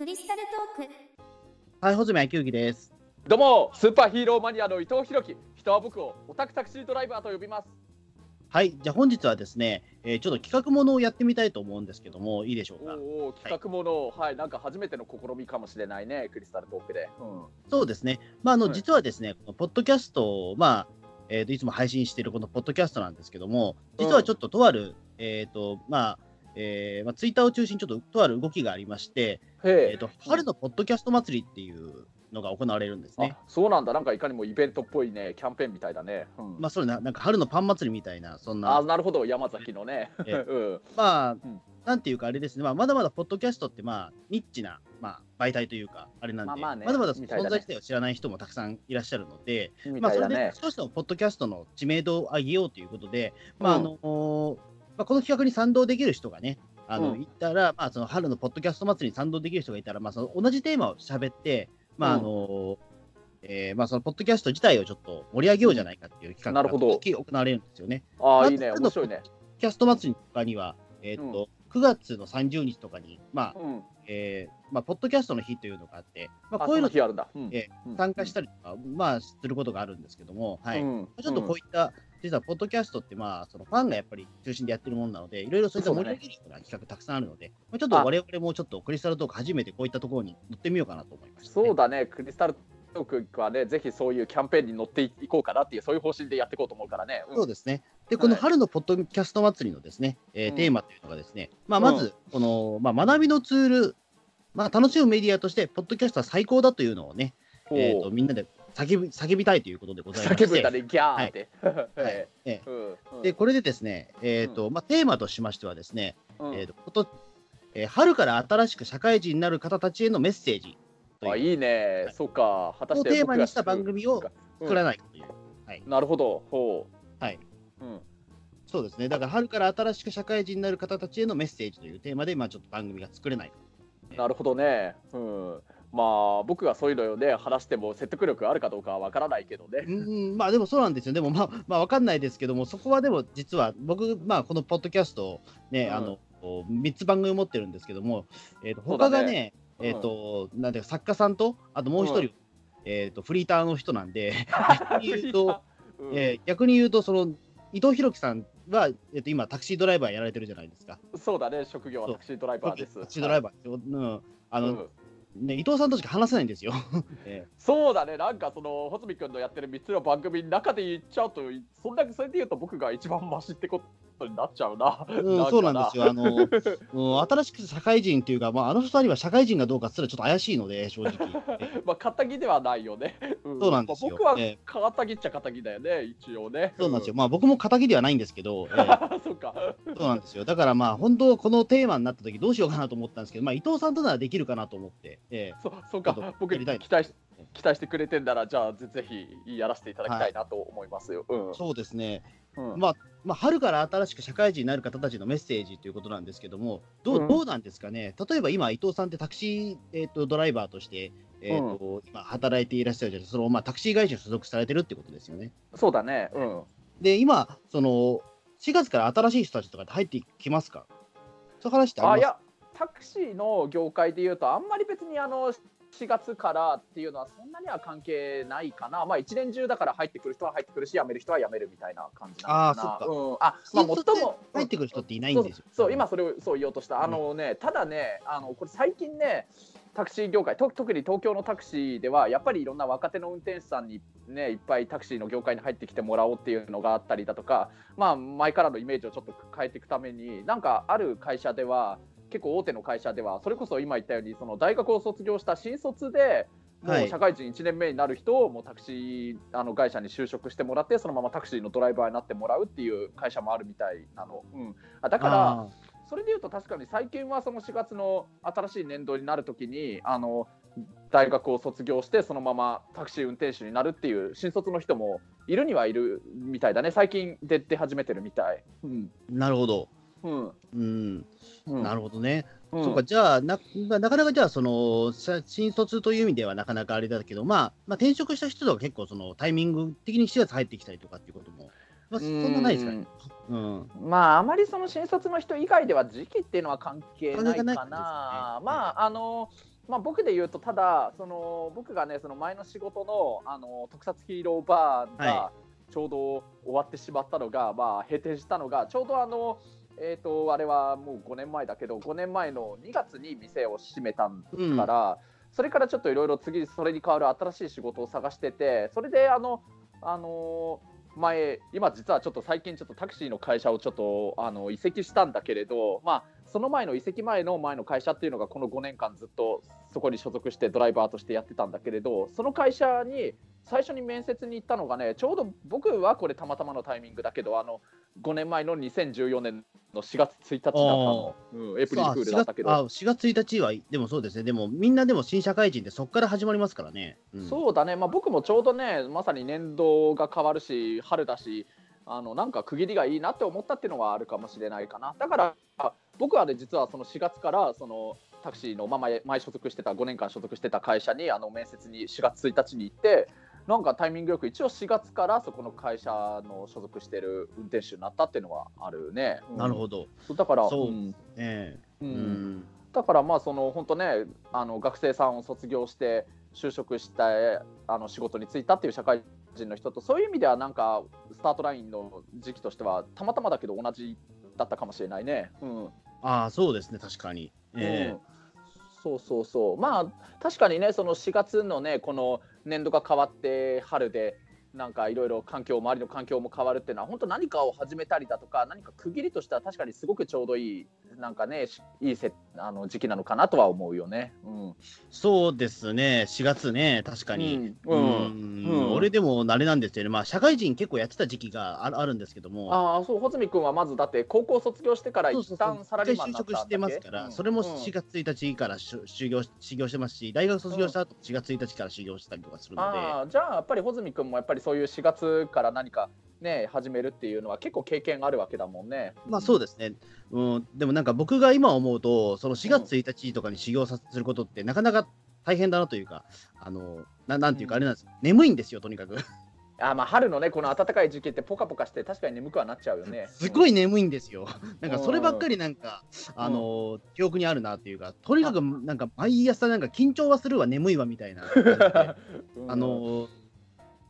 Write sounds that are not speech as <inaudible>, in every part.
クリスタルトーク。はい、穂積明之です。どうもスーパーヒーローマニアの伊藤弘樹。人は僕をオタクタクシードライバーと呼びます。はい、じゃあ本日はですね、えーちょっと企画ものをやってみたいと思うんですけども、いいでしょうか？おお企画ものはい、なんか初めての試みかもしれないねクリスタルトークで、うん、そうですね。まあ、あの、はい。実はですね、このポッドキャストを、まあ、えーといつも配信しているこのポッドキャストなんですけども、実はちょっととある、えっ、と、まあ、えーまあ、ツイッターを中心にちょっととある動きがありまして、へえ。ー、と春のポッドキャスト祭りっていうのが行われるんですね。あ。そうなんだ。なんかいかにもイベントっぽいねキャンペーンみたいだね、うん。まあ、それな、なんか春のパン祭りみたいな、そんな。あ、なるほど。山崎のね、<laughs> えうん、まあ、ん。なんていうかあれですね、まあ、まだまだポッドキャストって、まあ、ニッチな、まあ、媒体というか、あれなんで、ままあまあねだまだみたいだね。存在自体を知らない人もたくさんいらっしゃるので、みまあ、それで少しでもポッドキャストの知名度を上げようということで、まああうん。のまあ、この企画に賛同できる人がね、あのうん。いたら、まあ、その春のポッドキャスト祭りに賛同できる人がいたら、まあ、その同じテーマを喋って、まああのえーまあ、そのポッドキャスト自体をちょっと盛り上げようじゃないかっていう企画がなるほど。時々行われるんですよね。あーいいね。まあ面白いね、キャスト祭りとかには、えーっと9月の30日とかに、まあうん、えーまあ、ポッドキャストの日というのがあって、まあ、あこういうのそ日あるんだ、うん。えうん。参加したりとか、まあ、することがあるんですけども、はい。うん。ちょっとこういった、実はポッドキャストって、まあ、そのファンがやっぱり中心でやってるものなので、いろいろそういった盛り上げるような企画たくさんあるので、まあ、ちょっとあ。我々もちょっとクリスタルトーク初めてこういったところに乗ってみようかなと思いました、そうだね、クリスタルトークはね、ぜひそういうキャンペーンに乗っていこうかなっていう、そういう方針でやっていこうと思うからね。うん。そうですね。で、このはい。春のポッドキャスト祭りのですね、えーうん。テーマというのがですね、まあ、まず、この、まあ、学びのツール、まあ、楽しむメディアとして、ポッドキャストは最高だというのをね、えー、とみんなで叫び叫びたいということでございまして、叫ぶんだね、ギャーって。はい。<laughs> えうん。ーで、これでですね、えーとまあ、テーマとしましてはですね、うん。えーとことえー春から新しく社会人になる方たちへのメッセージとあいう。いいね、そうか、果たしてをテーマにした番組を作らない。という、うんなるほど、ほう。はい。うん。そうですね、だから春から新しく社会人になる方たちへのメッセージというテーマで、まあ、ちょっと番組が作れないなるほどね。うん。まあ、僕がそういうのをね、話しても説得力あるかどうかはわからないけどね。うん、まあでもそうなんですよ。でもまあ、まあわかんないですけども、そこはでも実は僕、まあこのポッドキャストをね、うんあの、3つ番組持ってるんですけども、えっ、と、そうだね他がね、えっ、と、なんていうか作家さんと、あともう一人、うんえっ、と、フリーターの人なんで、<laughs> 逆に言うと、うんえー逆に言うと、その、伊藤弘樹さんは、えっ、と、今、タクシードライバーやられてるじゃないですか。そうだね、職業はタクシードライバーです。タクシードライバーですよ。うん。あの、うんね、伊藤さんとしか話せないんですよ。<laughs> えそうだね、なんかその、穂積君のやってる3つの番組の中で言っちゃうと、そんだけそれで言うと僕が一番マシってことになっちゃうな。ーうん、そうなんですよ。あの、<laughs> うん新しく社会人っていうか、まあ、あの二人は社会人がどうかすらちょっと怪しいので、正直。え <laughs> まあ、肩着ではないよね。んそうなんですよまあ僕はえ肩着っちゃ肩着だよね、一応ね。そうなんですよ。まあ、僕も仇ではないんですけど、えーか。そうなんですよ。だからまあ、本当、このテーマになった時どうしようかなと思ったんですけど、まあ、伊藤さんとならできるかなと思って、えそう <laughs> そうか、僕期待し期待してくれてんなら、じゃあぜぜひやらせていただきたいなと思いますよ。うんーそうですね。うんまあ、まあ、春から新しく社会人になる方たちのメッセージということなんですけども、どう,、うんどうなんですかね、例えば今、伊藤さんってタクシー、えー、とドライバーとして、えーと今、働いていらっしゃるじゃないですか、そのまあ、タクシー会社に所属されてるってことですよね。そうだね。うん。で、今、その4月から新しい人たちとかって入ってきますか？そういう話ってああ、ります？いや、タクシーの業界で言うと、あんまり別にあの、4月からっていうのはそんなには関係ないかな。まあ一年中だから入ってくる人は入ってくるし、辞める人は辞めるみたいな感じなのかな。あーそっか。うん、あ、まあ最も入ってくる人っていないんですよ。そうそう今それをそう言おうとした。あのね、ただねあのこれ最近ねタクシー業界と特に東京のタクシーではやっぱりいろんな若手の運転手さんにねいっぱいタクシーの業界に入ってきてもらおうっていうのがあったりだとかまあ前からのイメージをちょっと変えていくためになんかある会社では結構大手の会社ではそれこそ今言ったようにその大学を卒業した新卒でもはい。う社会人1年目になる人をもうタクシーあの会社に就職してもらってそのままタクシーのドライバーになってもらうっていう会社もあるみたいなの、うん、あだからあそれでいうと確かに最近はその4月の新しい年度になるときにあの大学を卒業してそのままタクシー運転手になるっていう新卒の人もいるにはいるみたいだね最近出て始めてるみたい。うんーなるほど。うんうん、うん、なるほどね。うんそうか、じゃあな、ななかなかじゃあ、その、さ新卒という意味ではなかなかあれだけど、まあ、まあ、転職した人とか結構、その、タイミング的に4月入ってきたりとかっていうことも、まあ、そんなないですかね。うん。まああまりその新卒の人以外では時期っていうのは関係ないかな。ない感じですねまああのまあ、僕で言うとただその僕がねその前の仕事のあの特撮ヒーローバーがちょうど終わってしまったのが、はい、まあ、閉店したのがちょうどあのえーと、あれはもう5年前だけど5年前の2月に店を閉めたから、うん、それからちょっといろいろ次それに代わる新しい仕事を探しててそれであの、あのー、前今実はちょっと最近ちょっとタクシーの会社をちょっとあの移籍したんだけれど、まあ、その前の移籍前の前の会社っていうのがこの5年間ずっとそこに所属してドライバーとしてやってたんだけれどその会社に最初に面接に行ったのがねちょうど僕はこれたまたまのタイミングだけどあの5年前の2014年の4月1日だったの、うん、エプリルフールだったけど。あ 4, 月1日はでもそうですね。でもみんなでも新社会人ってそこから始まりますからね、うん、そうだね。まあ僕もちょうどねまさに年度が変わるし春だしあのなんか区切りがいいなって思ったっていうのはあるかもしれないかな。だから僕はね実はその4月からそのタクシーの、まあ、前前所属してた5年間所属してた会社にあの面接に4月1日に行ってなんかタイミングよく一応4月からそこの会社の所属してる運転手になったっていうのはあるね。なるほど。だからそう、ね、うん、うん、だからまあその本当ねあの学生さんを卒業して就職したあの仕事に就いたっていう社会人の人とそういう意味ではなんかスタートラインの時期としてはたまたまだけど同じだったかもしれないね。うん、ああそうですね確かに。えー、うんそうそうそう。まあ確かにねその4月のねこの年度が変わって春でなんかいろいろ環境周りの環境も変わるっていうのは本当何かを始めたりだとか何か区切りとしては確かにすごくちょうどいいなんかねいいせあの時期なのかなとは思うよね。うん、そうですね。4月ね確かに。うん、うん。うん、俺でもあれなんですよね。まあ社会人結構やってた時期があるんですけども。ああそう穂積君はまずだって高校卒業してから一旦サラリーマンになっ就職してますから、うん、それも4月1日から修行修行してますし大学卒業した後4月1日から修行したりとかするので。あじゃあやっぱり穂積君もやっぱりそういう4月から何かね始めるっていうのは結構経験あるわけだもんね。まあそうですね。うん、でもなんか僕が今思うとその4月1日とかに修行させることってなかなか大変だなというかあのななんていうかあれなんです、うん、眠いんですよとにかく。あまあ春のねこの暖かい時期ってポカポカして確かに眠くはなっちゃうよね。すごい眠いんですよ。なんかそればっかりなんか、あの記憶にあるなっていうかとにかくなんか毎朝なんか緊張はするわ眠いわみたいな <laughs> あの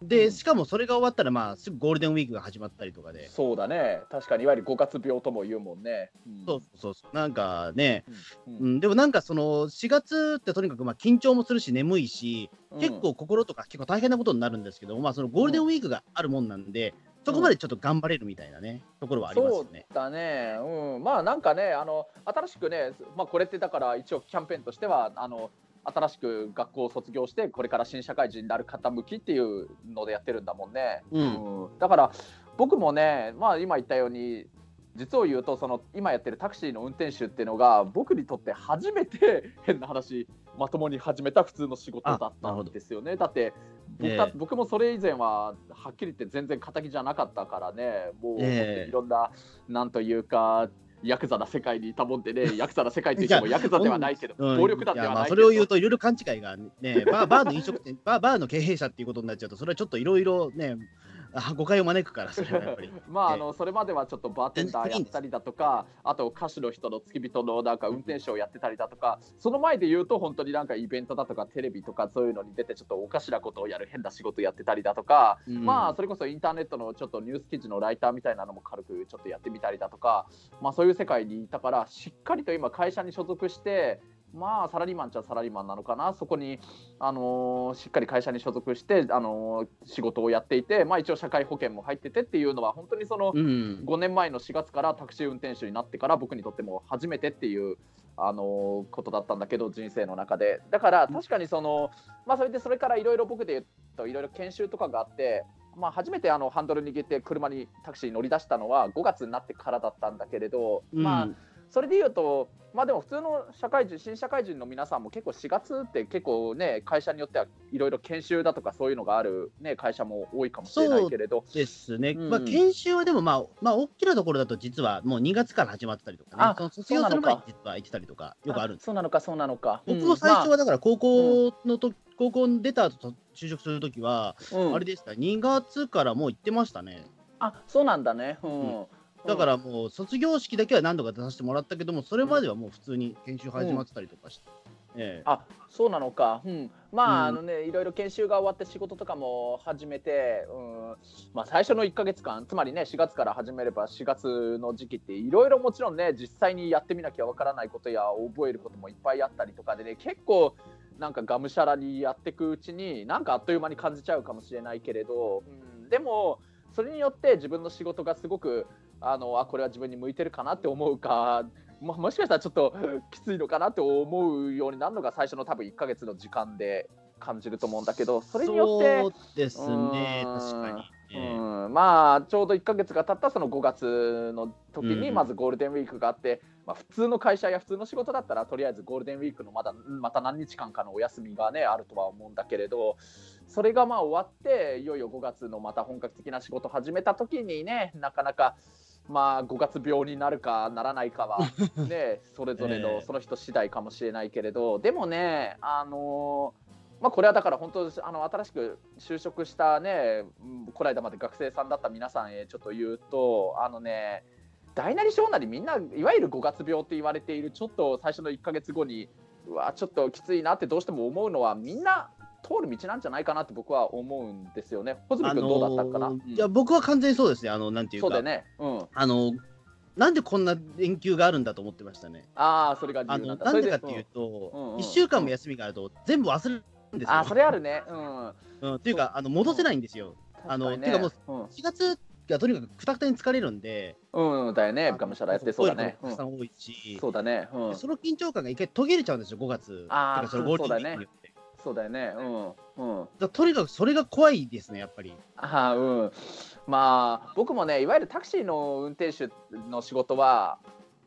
で、しかもそれが終わったら、まあ、すぐゴールデンウィークが始まったりとかで。そうだね。確かに、いわゆる5月病とも言うもんね。うん、そうそうそう。なんかね、うん、うん、でもなんかその、4月ってとにかくまあ緊張もするし、眠いし、結構心とか結構大変なことになるんですけど、まあ、そのゴールデンウィークがあるもんなんで、そこまでちょっと頑張れるみたいなね、ところはありますよね。そうだね。うん。まあなんかね、あの、新しくね、まあこれってだから一応キャンペーンとしては、あの、新しく学校を卒業してこれから新社会人になる方向きっていうのでやってるんだもんね。うん、うん、だから僕もね、まあ、今言ったように実を言うとその今やってるタクシーの運転手っていうのが僕にとって初めて変な話まともに始めた普通の仕事だったんですよね。だって僕,、えー、僕もそれ以前ははっきり言って全然敵じゃなかったからね。もういろんな、えー、なんというかヤクザな世界にいたもんでね、<laughs> ヤクザな世界って言ってもヤクザではないけど、暴力団ではないけど。それを言うと、いろいろ勘違いがね、バーバーの飲食店バー、バーの経営者っていうことになっちゃうと、それはちょっといろいろね、誤解を招くから、それはやっぱり。<laughs> まあ、あのそれまではちょっとバーテンダーやったりだとか、あと歌手の人の付き人のなんか運転手をやってたりだとか、その前で言うと、本当になんかイベントだとか、テレビとかそういうのに出て、ちょっとおかしなことをやる変な仕事やってたりだとか、うん、まあ、それこそインターネットのちょっとニュース記事のライターみたいなのも軽くちょっとやってみたりだとか、まあ、そういう世界にいたから、しっかりと今、会社に所属して、まあサラリーマンっちゃサラリーマンなのかな。そこに、あのー、しっかり会社に所属して、あのー、仕事をやっていて、まあ、一応社会保険も入っててっていうのは本当にその5年前の4月からタクシー運転手になってから僕にとっても初めてっていう。あのー、ことだったんだけど人生の中で。だから確かにその、まあ、それでそれからいろいろ僕で言うといろいろ研修とかがあってまあ、初めてあのハンドル握って車にタクシーに乗り出したのは5月になってからだったんだけれど、うん、まあそれでいうと、まあでも普通の社会人、新社会人の皆さんも結構4月って結構ね、会社によってはいろいろ研修だとかそういうのがある、ね、会社も多いかもしれないけれど。ですね。うん、まあ研修はでもまあ、まあ大きなところだと実はもう2月から始まったりとかね、あその卒業する前に実は行ってたりとかよくあるそうなのか、そうなのか。僕も最初はだから高校のと、うん、高校に出た後就職するときは、あれでした、2月からもう行ってましたね。あそうなんだね。うんだからもう卒業式だけは何度か出させてもらったけども、それまではもう普通に研修始まってたりとかして。ええ、あそうなのか、うん、まあ、うん。あのねいろいろ研修が終わって仕事とかも始めて、うん。まあ、最初の1か月間つまりね4月から始めれば4月の時期っていろいろもちろんね実際にやってみなきゃわからないことや覚えることもいっぱいあったりとかでね結構なんかがむしゃらにやっていくうちになんかあっという間に感じちゃうかもしれないけれど、うん、でもそれによって自分の仕事がすごくあのあこれは自分に向いてるかなって思うかももしかしたらちょっときついのかなって思うようになるのが最初の多分1ヶ月の時間で感じると思うんだけどそれによってそうですね、うん確かに。ええうん、まあちょうど1ヶ月が経ったその5月の時にうんまずゴールデンウィークがあって、まあ、普通の会社や普通の仕事だったらとりあえずゴールデンウィークのまだまた何日間かのお休みがねあるとは思うんだけれどそれがまあ終わっていよいよ5月のまた本格的な仕事始めた時にねなかなか。まあ5月病になるかならないかは <laughs> ねそれぞれええ。のその人次第かもしれないけれど、でもねあのまあ、これはだから本当あの新しく就職したねうんこの間まで学生さんだった皆さんへちょっと言うとあのね大なり小なりみんないわゆる5月病って言われているちょっと最初の1か月後にうわちょっときついなってどうしても思うのはみんな通る道なんじゃないかなって僕は思うんですよね。穂積あ君どうだったかな、のうんーいや僕は完全にそうですね、あのなんていうか、そうだよね。うん、あのなんでこんな連休があるんだと思ってましたね。ああそれが理あ。のなんでかっていうと、うんうんうん1週間も休みがあると、全部忘れるんですよ。あーそれあるね。うん。うん、っていうか、あの戻せないんですよ。あの確かにてかもううん4月がとにかくくたくたに疲れるんで、うん、だよね、がむしゃらやってそうだね。たくさん多いし、そうだね。その緊張感が一回途切れちゃうんですよ、5月。あーてかそのゴールデンウィークによって。そうだよね。うん。うん。だとにかくそれが怖いですね、やっぱり。あーうん。まあ、僕もね、いわゆるタクシーの運転手の仕事は、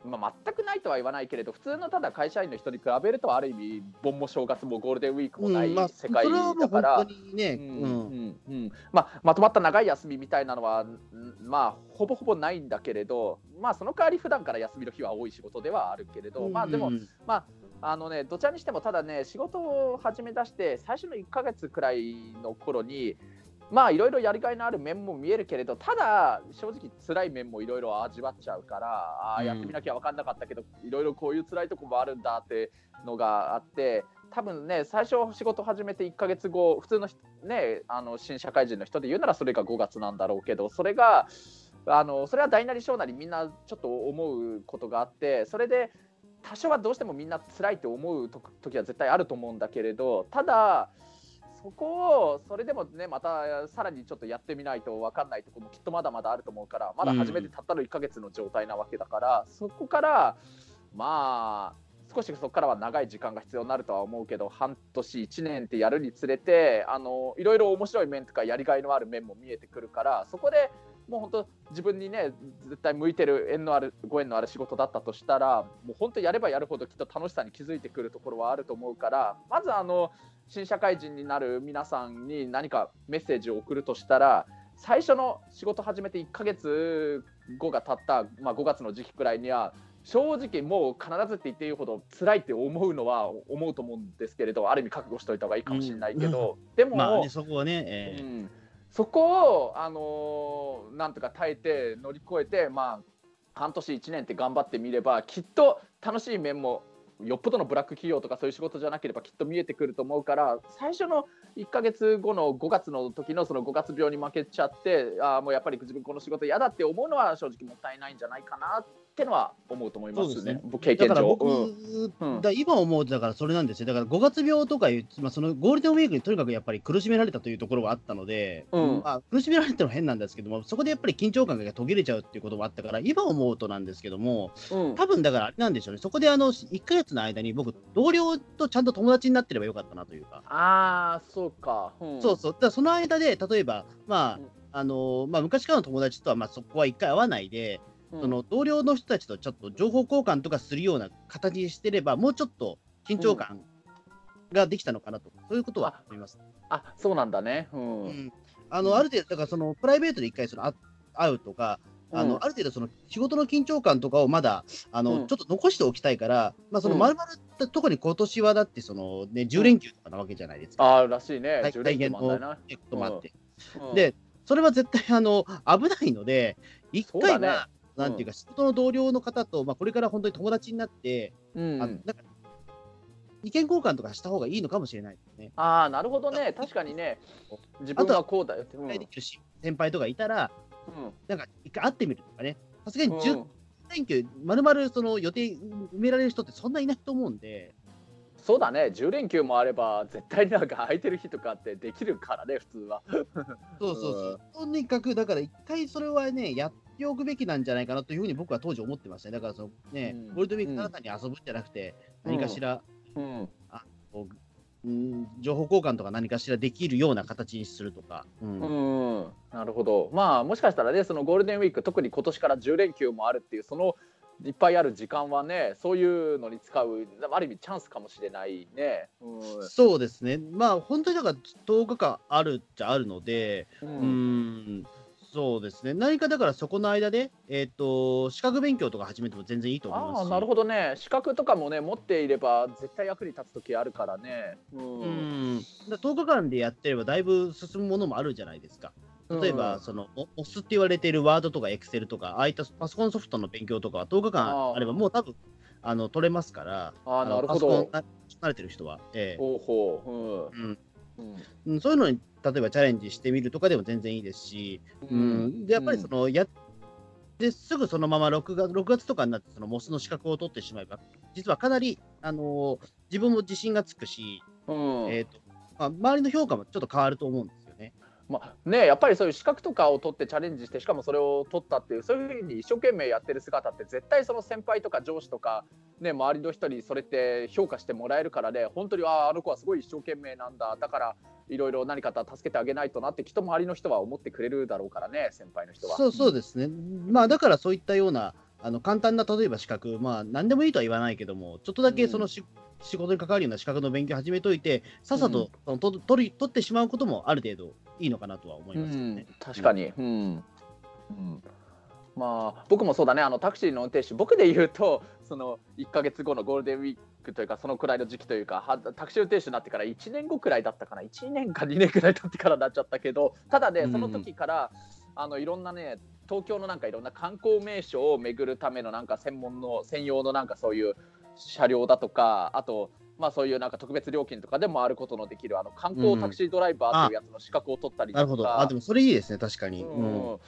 まあ、全くないとは言わないけれど、普通のただ会社員の人に比べると、ある意味、盆も正月もゴールデンウィークもない世界だから。まあ、まとまった長い休みみたいなのは、んまあ、ほぼほぼないんだけれど、まあ、その代わり普段から休みの日は多い仕事ではあるけれど、まあ、でも、うんあのね、どちらにしても、ただね、仕事を始め出して、最初の1ヶ月くらいの頃に、まあ、いろいろやりがいのある面も見えるけれど、ただ、正直、辛い面もいろいろ味わっちゃうから、あうん。ーやってみなきゃ分かんなかったけど、いろいろこういう辛いとこもあるんだってのがあって、多分ね、最初、仕事始めて1ヶ月後、普通の人ね、あの新社会人の人で言うなら、それが5月なんだろうけど、それが、あのそれは大なり小なりみんなちょっと思うことがあってそれで多少はどうしてもみんな辛いって思う時は絶対あると思うんだけれどただそこをそれでもねまたさらにちょっとやってみないと分かんないところもきっとまだまだあると思うからまだ初めてたったの1ヶ月の状態なわけだから、そこからまあ少しそこからは長い時間が必要になるとは思うけど半年1年ってやるにつれてあのいろいろ面白い面とかやりがいのある面も見えてくるからそこでもう本当自分にね絶対向いてる縁のあるご縁のある仕事だったとしたらもう本当やればやるほどきっと楽しさに気づいてくるところはあると思うからまずあの新社会人になる皆さんに何かメッセージを送るとしたら最初の仕事始めて1ヶ月後が経った、まあ、5月の時期くらいには正直もう必ずって言っていいほど辛いって思うのは思うと思うんですけれどある意味覚悟しといた方がいいかもしれないけど、でも、まあね、そこはね、えー。うん、そこを、あのーなんとか耐えて乗り越えて、まあ、半年1年って頑張ってみればきっと楽しい面もよっぽどのブラック企業とかそういう仕事じゃなければきっと見えてくると思うから最初の1ヶ月後の5月の時のその5月病に負けちゃってあもうやっぱり自分この仕事嫌だって思うのは正直もったいないんじゃないかなってのは思うと思いますね。ね。僕経験上。だから僕、うん。うん。だ今思うとだからそれなんですよ。だから5月病とかいう、まあ、そのゴールデンウィークにとにかくやっぱり苦しめられたというところがあったので、うん。まあ、苦しめられたのは変なんですけども、そこでやっぱり緊張感が途切れちゃうっていうこともあったから、今思うとなんですけども、うん。多分だからあれなんでしょうね、そこであの1ヶ月の間に僕、同僚とちゃんと友達になってればよかったなというか、ああそうか、うん。そうそう、だからその間で、例えば、まあうん。あのまあ、昔からの友達とはまあそこは一回会わないで、うんその同僚の人たちとちょっと情報交換とかするような形にしてれば、もうちょっと緊張感ができたのかなと、そういうことは思います。あそうなんだね。うん。うん。あのある程度、だからそのプライベートで一回その会会うとか、あのうん。ある程度その仕事の緊張感とかをまだあの、うん。ちょっと残しておきたいから、まあ、そのうん。丸々った特に今年はだってその、ね、10連休とかなわけじゃないですか、ああらしいね。大10連休大変のこともあって。で、それは絶対あの危ないので、一回は、なんていうか、仕事の同僚の方と、まあ、これから本当に友達になって、うん、あのなんか意見交換とかした方がいいのかもしれないですね。ああ、なるほどね。確かにね、自分はこうだよ。って。うん。先輩とかいたら、うん。なんか一回会ってみるとかね、さすがに10うん連休、まるまるその予定埋められる人ってそんないないと思うんで、そうだね、10連休もあれば、絶対になんか空いてる日とかってできるからね、普通は。そうそうそう、とにかくだから一回それはね、やっておくべきなんじゃないかなというふうに僕は当時思ってましたね。だからそのね、うん。ゴールデンウィークただ単に遊ぶんじゃなくて、何かしら、うん、こううん情報交換とか何かしらできるような形にするとか。うん。うん、なるほど。まあ、もしかしたらね、そのゴールデンウィーク、特に今年から10連休もあるっていう、そのいっぱいある時間はね、そういうのに使う、ある意味チャンスかもしれないね。うん。そうですね、まあ本当にだから10日間あるっちゃあるので、ううんん、そうですね、何かだからそこの間で、えっと資格勉強とか始めても全然いいと思いますし。ああなるほどね。資格とかもね持っていれば絶対役に立つ時あるからね。ううん。ん、だ10日間でやってればだいぶ進むものもあるじゃないですか。例えば、うんその、お OS って言われているワードとか Excel とか、ああいったパソコンソフトの勉強とかは10日間あれば、もう多分あの取れますから、あなるほど。パソコンな慣れてる人は。ええ。ほうほう。うん。うんうん、そういうのに例えばチャレンジしてみるとかでも全然いいですし、ううん。ん、でやっぱりその、やですぐそのまま6月 ,6 月とかになってそのモスの資格を取ってしまえば、実はかなり、あのー自分も自信がつくし、うん。えーとまあ、周りの評価もちょっと変わると思うんです。まあねやっぱりそういう資格とかを取ってチャレンジしてしかもそれを取ったっていうそういうふうに一生懸命やってる姿って絶対その先輩とか上司とか、ね、周りの人にそれって評価してもらえるからね本当にあああの子はすごい一生懸命なんだだからいろいろ何か助けてあげないとなってきっと周りの人は思ってくれるだろうからね先輩の人は。そうそうですね、まあ、だからそういったようなあの簡単な例えば資格、まあ、何でもいいとは言わないけども、ちょっとだけそのし、仕事に関わるような資格の勉強を始めといて、さっさと、そのと取り取ってしまうこともある程度いいのかなとは思いますよね。うん、確かに、うん。うん。まあ僕もそうだね。あのタクシーの運転手僕で言うと <laughs> その1か月後のゴールデンウィークというかそのくらいの時期というかはタクシー運転手になってから1年後くらいだったかな。1年か2年くらい経ってからなっちゃったけどただねうん。その時から、あのいろんなね東京のなんかいろんな観光名所を巡るためのなんか専門の専用のなんかそういう車両だとかあとまあそういうなんか特別料金とかでもあることのできるあの観光タクシードライバーというやつの資格を取ったりとか、なるほど。あ、でもそれいいですね、確かに。ううん。ん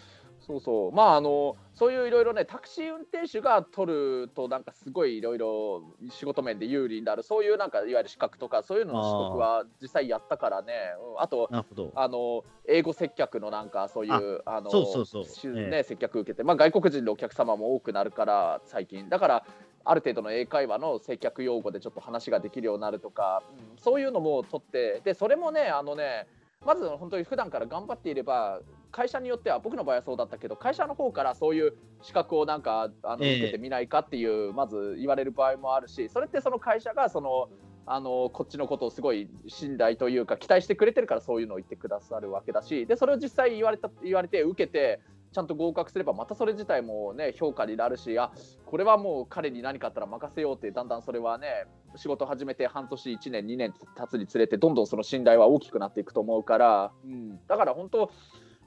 そうそう。まああのそういういろいろねタクシー運転手が取るとなんかすごいいろいろ仕事面で有利になる。そういうなんかいわゆる資格とかそういうのの取得は実際やったからね、うん。あと。あの英語接客のなんかそういうあのそうそうそうね、接客受けて、まあ、外国人のお客様も多くなるから最近。だからある程度の英会話の接客用語でちょっと話ができるようになるとか、うんそういうのも取ってでそれもねあのねまず本当に普段から頑張っていれば会社によっては僕の場合はそうだったけど会社の方からそういう資格をなんかあのええ。受けてみないかっていう、まず言われる場合もあるしそれってその会社がそのあのこっちのことをすごい信頼というか期待してくれてるからそういうのを言ってくださるわけだしでそれを実際言われた言われて受けてちゃんと合格すればまたそれ自体もね評価になるしあこれはもう彼に何かあったら任せようってだんだんそれはね仕事始めて半年1年2年経つにつれてどんどんその信頼は大きくなっていくと思うから、うん、だから本当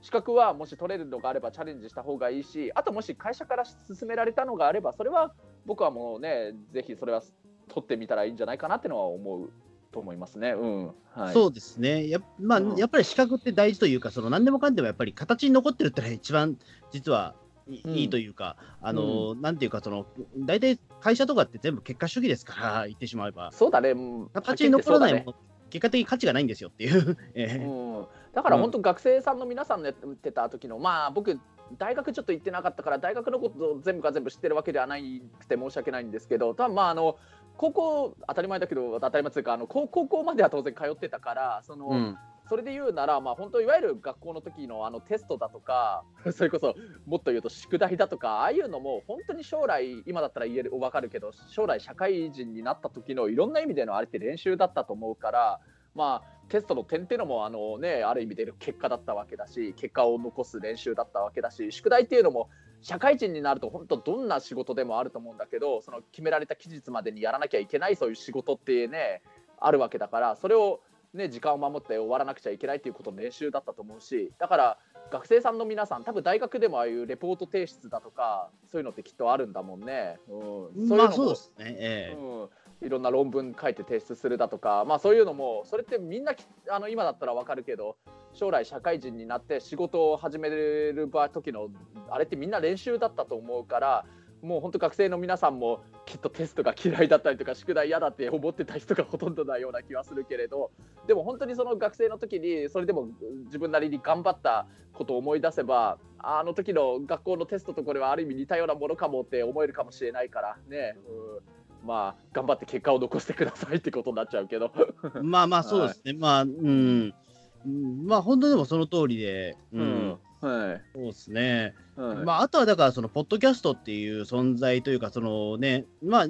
資格はもし取れるのがあればチャレンジした方がいいしあともし会社から勧められたのがあればそれは僕はもうねぜひそれは取ってみたらいいんじゃないかなってのは思うと思いますね。うん。はい、そうですね。や,、まあうん。やっぱり資格って大事というか、その何でもかんでもやっぱり形に残ってるってのが一番実はいうん。いいというか、あのなんていうか、その大体会社とかって全部結果主義ですから、言ってしまえば、そうだね。うん形に残らないもね。の、結果的に価値がないんですよっていう。ええ。うん、だから本当学生さんの皆さんのやってた時の、まあ僕大学ちょっと行ってなかったから大学のことを全部が全部知ってるわけではないくて申し訳ないんですけど多分まああの高校当たり前だけど当たり前というかあの高高校までは当然通ってたからその、うん。それで言うなら、まあ、本当いわゆる学校の時のあのテストだとか <laughs> それこそもっと言うと宿題だとかああいうのも本当に将来今だったら言える分かるけど将来社会人になった時のいろんな意味でのあれって練習だったと思うからまあテストの点っていうのもあの、ね、ある意味で結果だったわけだし結果を残す練習だったわけだし宿題っていうのも社会人になると本当どんな仕事でもあると思うんだけどその決められた期日までにやらなきゃいけないそういう仕事ってねあるわけだからそれをね、時間を守って終わらなくちゃいけないっていうことの練習だったと思うしだから学生さんの皆さん多分大学でもああいうレポート提出だとかそういうのってきっとあるんだもんね。うん、そういうのもまあそうですね。ええうん、いろんな論文書いて提出するだとか、まあ、そういうのもそれってみんなあの今だったら分かるけど将来社会人になって仕事を始める時のあれってみんな練習だったと思うからもう本当学生の皆さんもきっとテストが嫌いだったりとか宿題嫌だって思ってた人がほとんどなような気はするけれどでも本当にその学生の時にそれでも自分なりに頑張ったことを思い出せばあの時の学校のテストとこれはある意味似たようなものかもって思えるかもしれないからね。うんまあ頑張って結果を残してくださいってことになっちゃうけど。まあまあそうですね、はい、まあうん。まあ本当でもその通りで、うん、うん、はい、そうですね。はい、まあ、あとはだから、その、ポッドキャストっていう存在というか、そのね、まあ、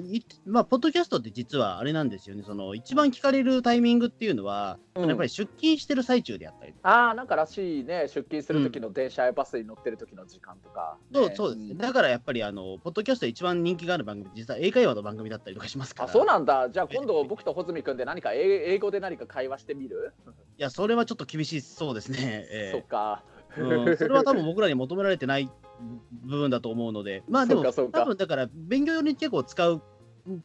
まあ、ポッドキャストって実はあれなんですよね、その、一番聞かれるタイミングっていうのは、うん、やっぱり出勤してる最中であったり。ああ、なんからしいね、出勤する時の電車やバスに乗ってる時の時間とか、ね、そうそうですね、だからやっぱり、あの、ポッドキャスト一番人気がある番組、実は英会話の番組だったりとかしますから。あ、そうなんだ。じゃあ、今度、僕と穂積君で何か英語で何か会話してみる？<laughs> いや、それはちょっと厳しそうですね。えー、そっか。うん、それは多分僕らに求められてない部分だと思うので、まあでも、多分だから勉強用に結構使う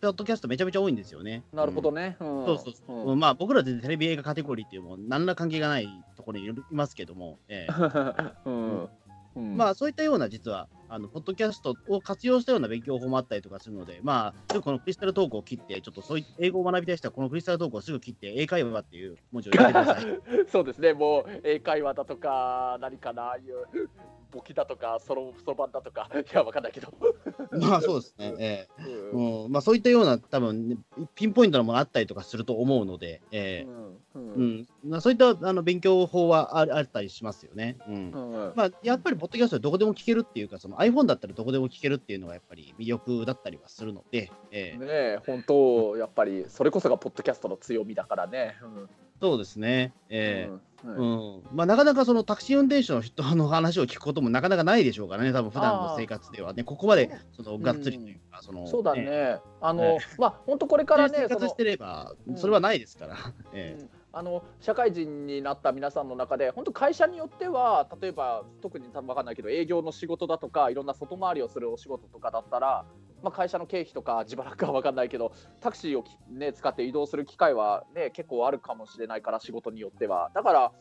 ポッドキャストめちゃめちゃ多いんですよね。なるほどね。うん、そうそうそう。うん、まあ僕らでテレビ映画カテゴリーっていうも何ら関係がないところにいますけども、えーうんうん、まあそういったような実はあのポッドキャストを活用したような勉強法もあったりとかするので、まあ、このクリスタルトークを切って、ちょっとそういう英語を学びたい人は、このクリスタルトークをすぐ切って、英会話っていう文字を入れてください。<laughs> <laughs> そうですね、もう英会話だとか、何かな、ああいう簿記だとか、そろそろばんだとか、<laughs> いや、わかんないけど。<laughs> まあそうですね、えーうん。まあ、そういったような、多分、ね、ピンポイントのものあったりとかすると思うので、えーうんうん。まあ、そういったあの勉強法はああったりしますよね。うん。うん。まあ、やっぱり、ポッドキャストでどこでも聞けるっていうか、その iPhone だったらどこでも聞けるっていうのがやっぱり魅力だったりはするので、えー、ね本当、やっぱりそれこそがポッドキャストの強みだからね。うん、そうですね。えーうん。まあ、なかなかそのタクシー運転手の人の話を聞くこともなかなかないでしょうからね、多分普段の生活ではね、ここまでそのがっつりというか、そのそうだね、あの、まあ、本当これからね、生活してれば、それはないですから。ええ。あの社会人になった皆さんの中で本当会社によっては例えば特に分かんないけど営業の仕事だとかいろんな外回りをするお仕事とかだったら、まあ、会社の経費とか自腹か分かんないけどタクシーを、ね、使って移動する機会は、ね、結構あるかもしれないから仕事によっては。だから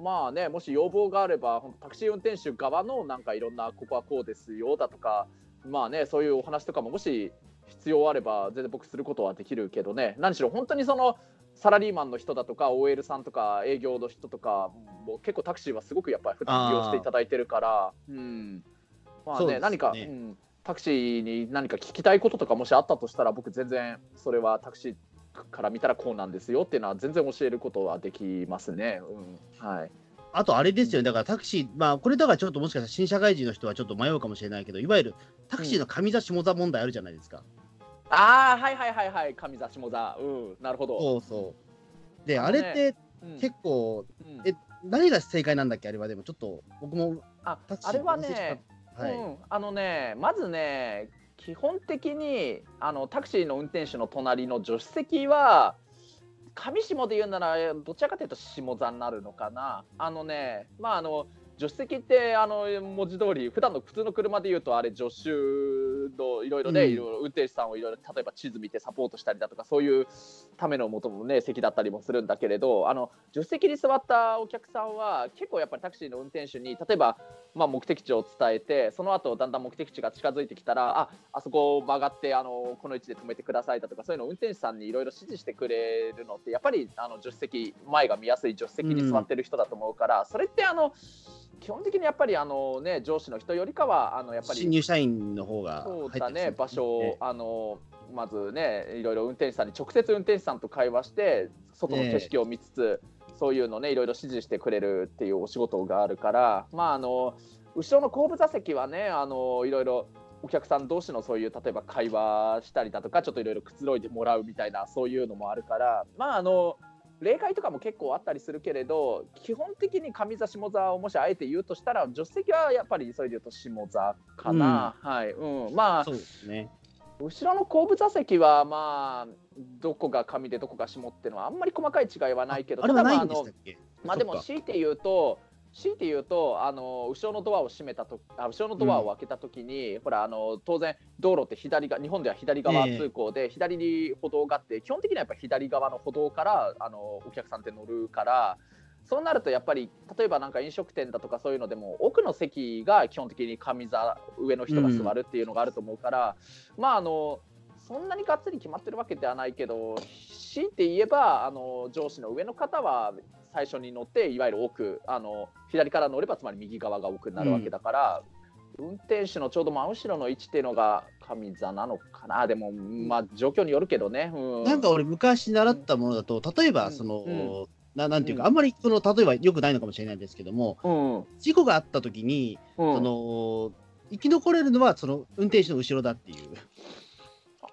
まあねもし要望があればタクシー運転手側のなんかいろんなここはこうですよだとかまあねそういうお話とかももし必要あれば全然僕することはできるけどね。何しろ本当にそのサラリーマンの人だとか OL さんとか営業の人とかもう結構タクシーはすごくやっぱり普段利用していただいてるから。うん。まあね、ね、何か、うん、タクシーに何か聞きたいこととかもしあったとしたら僕全然それはタクシーから見たらこうなんですよっていうのは全然教えることはできますね。うん、はい。あとあれですよね、だからタクシー、まあ、これだからちょっともしかしたら新社会人の人はちょっと迷うかもしれないけど、いわゆるタクシーの上座下座問題あるじゃないですか。うん、ああ、はいはいはいはい、上座下座、うん、なるほど。そうそう。で、あれって結構、え、何が正解なんだっけ、あれはでもちょっと僕もああれはね、はい、うん、あのね、まずね、基本的にあのタクシーの運転手の隣の助手席は、上下で言うなら、どちらかというと下座になるのかな。あのね、まああの、助手席ってあの文字通り普段の普通の車で言うとあれ助手のいろいろね、いろいろ運転手さんをいろいろ例えば地図見てサポートしたりだとかそういうためのもともね席だったりもするんだけれどあの助手席に座ったお客さんは結構やっぱりタクシーの運転手に例えばまあ、目的地を伝えてその後だんだん目的地が近づいてきたらああそこを曲がってあのこの位置で止めてくださいだとかそういうのを運転手さんにいろいろ指示してくれるのってやっぱりあの助手席前が見やすい助手席に座ってる人だと思うから、うん、それってあの基本的にやっぱりあの、ね、上司の人よりかはあのやっぱり新入社員の方がそうだね場所を、あのまずねいろいろ運転手さんに直接運転手さんと会話して外の景色を見つつ、そういうのねいろいろ指示してくれるっていうお仕事があるからまああの後ろの後部座席はねあのいろいろお客さん同士のそういう例えば会話したりだとかちょっといろいろくつろいでもらうみたいなそういうのもあるからまああの例外とかも結構あったりするけれど基本的に上座下座をもしあえて言うとしたら助手席はやっぱりそれで言うと下座かな、うん、はい、うん、まあそうですね。後ろの後部座席はまあどこが上でどこが下っていうのはあんまり細かい違いはないけどただまああのまあでも強いて言うと強いて言うとあの後ろのドアを閉めたとあ後ろのドアを開けたときに、うん、ほらあの当然道路って左が日本では左側通行で、えー、左に歩道があって基本的にはやっぱ左側の歩道からあのお客さんって乗るからそうなるとやっぱり例えばなんか飲食店だとかそういうのでも奥の席が基本的に上座上の人が座るっていうのがあると思うから、うん、まああのそんなにがっつり決まってるわけではないけど強いて言えばあの上司の上の方は最初に乗っていわゆる奥あの左から乗ればつまり右側が奥になるわけだから、うん、運転手のちょうど真後ろの位置っていうのが上座なのかな。でもまあ状況によるけどね、うん、なんか俺昔習ったものだと例えばその、うん。ななんていうか、うん、あんまりその例えばよくないのかもしれないんですけども、うん、事故があった時に、うん、その生き残れるのはその運転手の後ろだっていう。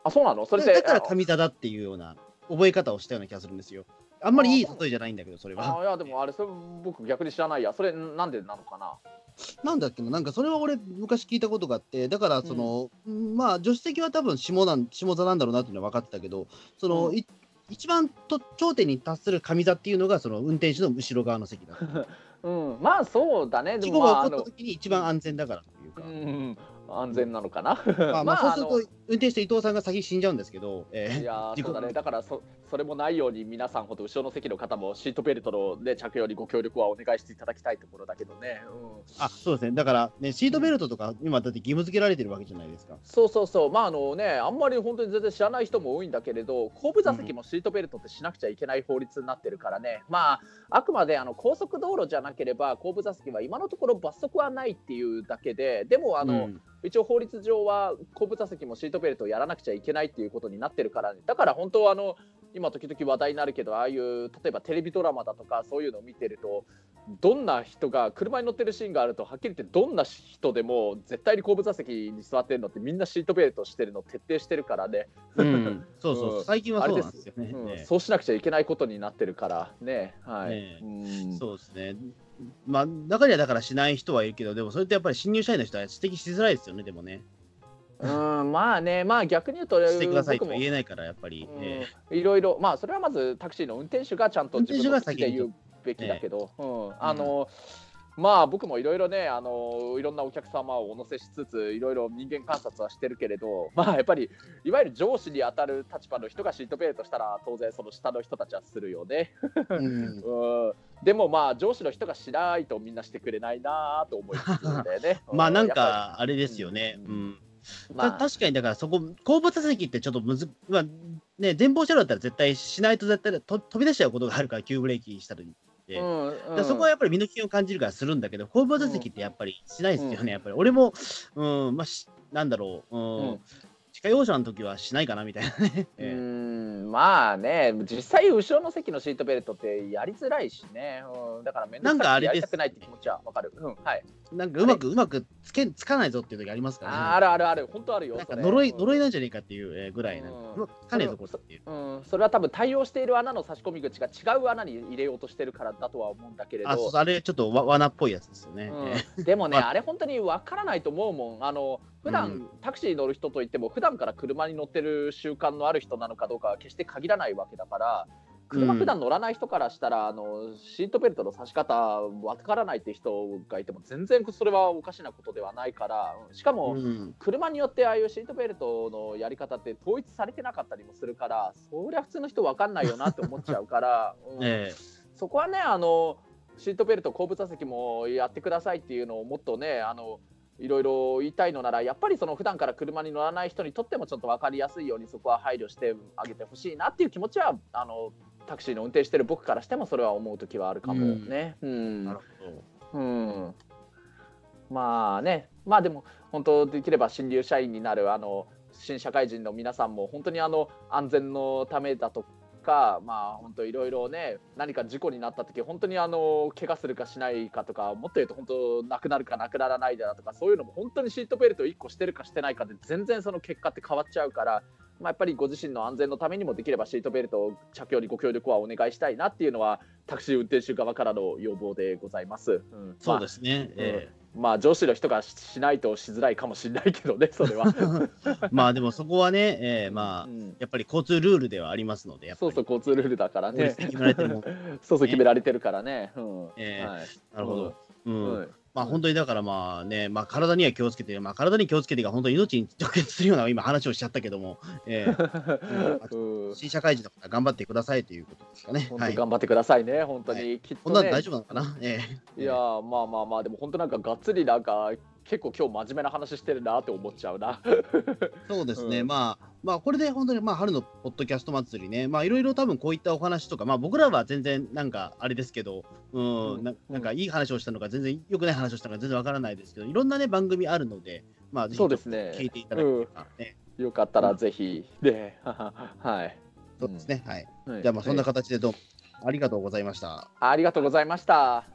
あそうなの？それだから上座だっていうような覚え方をしたような気がするんですよ。あんまりいい例えじゃないんだけど、それは。あいや、でもあれ、それ僕逆に知らないや。それなんでなのかな？なんだっけな、なんかそれは俺、昔聞いたことがあって、だからその、うん、まあ、助手席は多分下なん下座なんだろうなっていうのは分かってたけど、その、うん、一番と頂点に達する上座っていうのが、その運転手の後ろ側の席だ <laughs> うん、まあそうだね、でも、まあ、事故が起こった時に一番安全だからというか。うん安全なのかな？まあ、まあ、そうすると、運転手伊藤さんが先死んじゃうんですけど、えー、いやそうだね、だからそそれもないように、皆さん、ほど後ろの席の方もシートベルトの、ね、着用にご協力はお願いしていただきたいところだけどね。うん、あそうですね、だから、ね、シートベルトとか、今、だって義務付けられてるわけじゃないですか。そうそうそう、まああのね、あんまり本当に全然知らない人も多いんだけれど、後部座席もシートベルトってしなくちゃいけない法律になってるからね、まあ、あくまであの高速道路じゃなければ、後部座席は今のところ罰則はないっていうだけで、でも、あの、うん。一応法律上は後部座席もシートベルトをやらなくちゃいけないっていうことになってるから、ね、だから本当はあの今時々話題になるけどああいう例えばテレビドラマだとかそういうのを見てるとどんな人が車に乗ってるシーンがあるとはっきり言ってどんな人でも絶対に後部座席に座ってるのってみんなシートベルトしてるの徹底してるからね、うん、<laughs> そうそう、うん、最近はそうなんですよね、うん、そうしなくちゃいけないことになってるからね。はい、ね、そうですね。まあ、中にはだからしない人はいるけど、でもそれってやっぱり新入社員の人は指摘しづらいですよね、でもね。うん、まあね、まあ逆に言うと、してくださいと言えないから、やっぱり。いろいろ、まあそれはまずタクシーの運転手がちゃんと自分の口で言うべきだけど、うん、あの、まあ僕もいろいろねあのいろんなお客様をお乗せしつついろいろ人間観察はしてるけれど <laughs> まあやっぱりいわゆる上司に当たる立場の人がシートベルトしたら当然その下の人たちはするよね、うん、<laughs> うん。でもまあ上司の人がしないとみんなしてくれないなと思いつつでね。<laughs> まあなんかあれですよね、うん、うんまあ、確かにだからそこ後部座席ってちょっとむず、まあね、前方車両だったら絶対しないと絶対と飛び出しちゃうことがあるから急ブレーキした時て、うんうん、そこはやっぱり身の危険を感じるからするんだけど、後部座席ってやっぱりしないですよね、やっぱり。俺も、うん、まあ、なんだろう、うん、自家用車の時はしないかなみたいなね。<laughs> うんまあね、実際、後ろの席のシートベルトってやりづらいしね、うん、だから面倒くさくやりたくないって気持ちはわかる。うん、はい。なんかうまくうまくつけつかないぞっていう時ありますからね。あるあるある、本当あるよ。なんか呪い呪いなんじゃねえかっていうぐらい、なんかつかねえぞこっていう。うん、それは多分対応している穴の差し込み口が違う穴に入れようとしてるからだとは思うんだけれど。あ、あれちょっとわ罠っぽいやつですよね。うん、でもね、あれ本当にわからないと思うもん。あの普段、タクシーに乗る人といっても普段から車に乗ってる習慣のある人なのかどうかは決して限らないわけだから。車普段乗らない人からしたら、あのシートベルトの差し方わからないって人がいても全然それはおかしなことではないからしかも、車によってああいうシートベルトのやり方って統一されてなかったりもするからそりゃ普通の人分かんないよなって思っちゃうから、<laughs> うん。ええ、そこはねあのシートベルト後部座席もやってくださいっていうのをもっとねあのいろいろ言いたいのならやっぱりその普段から車に乗らない人にとってもちょっと分かりやすいようにそこは配慮してあげてほしいなっていう気持ちはあのタクシーの運転してる僕からしてもそれは思う時はあるかもね。うん、なるほど、うん、まあね。まあでも本当できれば新入社員になるあの新社会人の皆さんも本当にあの安全のためだとかまあ本当いろいろね何か事故になった時本当にあの怪我するかしないかとかもっと言うと本当なくなるかなくならないだとかそういうのも本当にシートベルト1個してるかしてないかで全然その結果って変わっちゃうからまあ、やっぱりご自身の安全のためにもできればシートベルト着用にご協力はお願いしたいなっていうのはタクシー運転手側からの要望でございます。うん、そうですね、まあ、え。ー、まあ上司の人がしないとしづらいかもしれないけどね、それは。<laughs> まあでもそこはね、えー、まあ、うん、やっぱり交通ルールではありますので、そうそう、交通ルールだからね。<laughs> そうそう決められてるからね。うんえー、はい、なるほど。うんはいまあ本当にだからまあね、まあ体には気をつけて、まあ体に気をつけてが本当に命に直結するような今話をしちゃったけども、えー <laughs> うん。新社会人の方頑張ってくださいということですかね。はい。頑張ってくださいね、本当に、はきっことんなんでね。大丈夫なのかな？ええ。いやーまあまあまあでも本当なんかがっつりなんか結構今日真面目な話してるなって思っちゃうな。<laughs> そうですね、うん。まあ、まあ、これで本当に、まあ、春のポッドキャスト祭りね、まあ、いろいろ多分こういったお話とか、まあ、僕らは全然なんかあれですけど、うん、うん。ななんかいい話をしたのか、全然良くない話をしたのか、全然わからないですけど、いろんなね、番組あるので、まあ、ぜひそうですね。聞いていただければね、よかったらぜひ。で、<laughs> はい。そうですね、はい。はい。じゃあ、まあ、そんな形でどうもありがとうございました。ありがとうございました。